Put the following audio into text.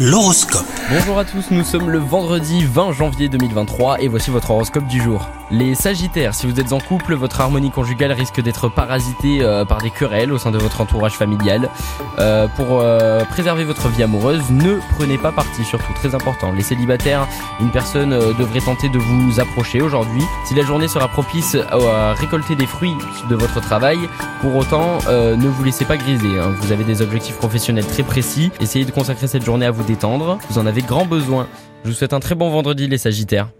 L'horoscope. Bonjour à tous, nous sommes le vendredi 20 janvier 2023 et voici votre horoscope du jour. Les Sagittaires, si vous êtes en couple, votre harmonie conjugale risque d'être parasitée euh, par des querelles au sein de votre entourage familial. Euh, pour euh, préserver votre vie amoureuse, ne prenez pas parti, surtout très important. Les célibataires, une personne devrait tenter de vous approcher aujourd'hui. Si la journée sera propice à récolter des fruits de votre travail, pour autant, ne vous laissez pas griser. Hein. Vous avez des objectifs professionnels très précis. Essayez de consacrer cette journée à vous Vous en avez grand besoin. Je vous souhaite un très bon vendredi les Sagittaires.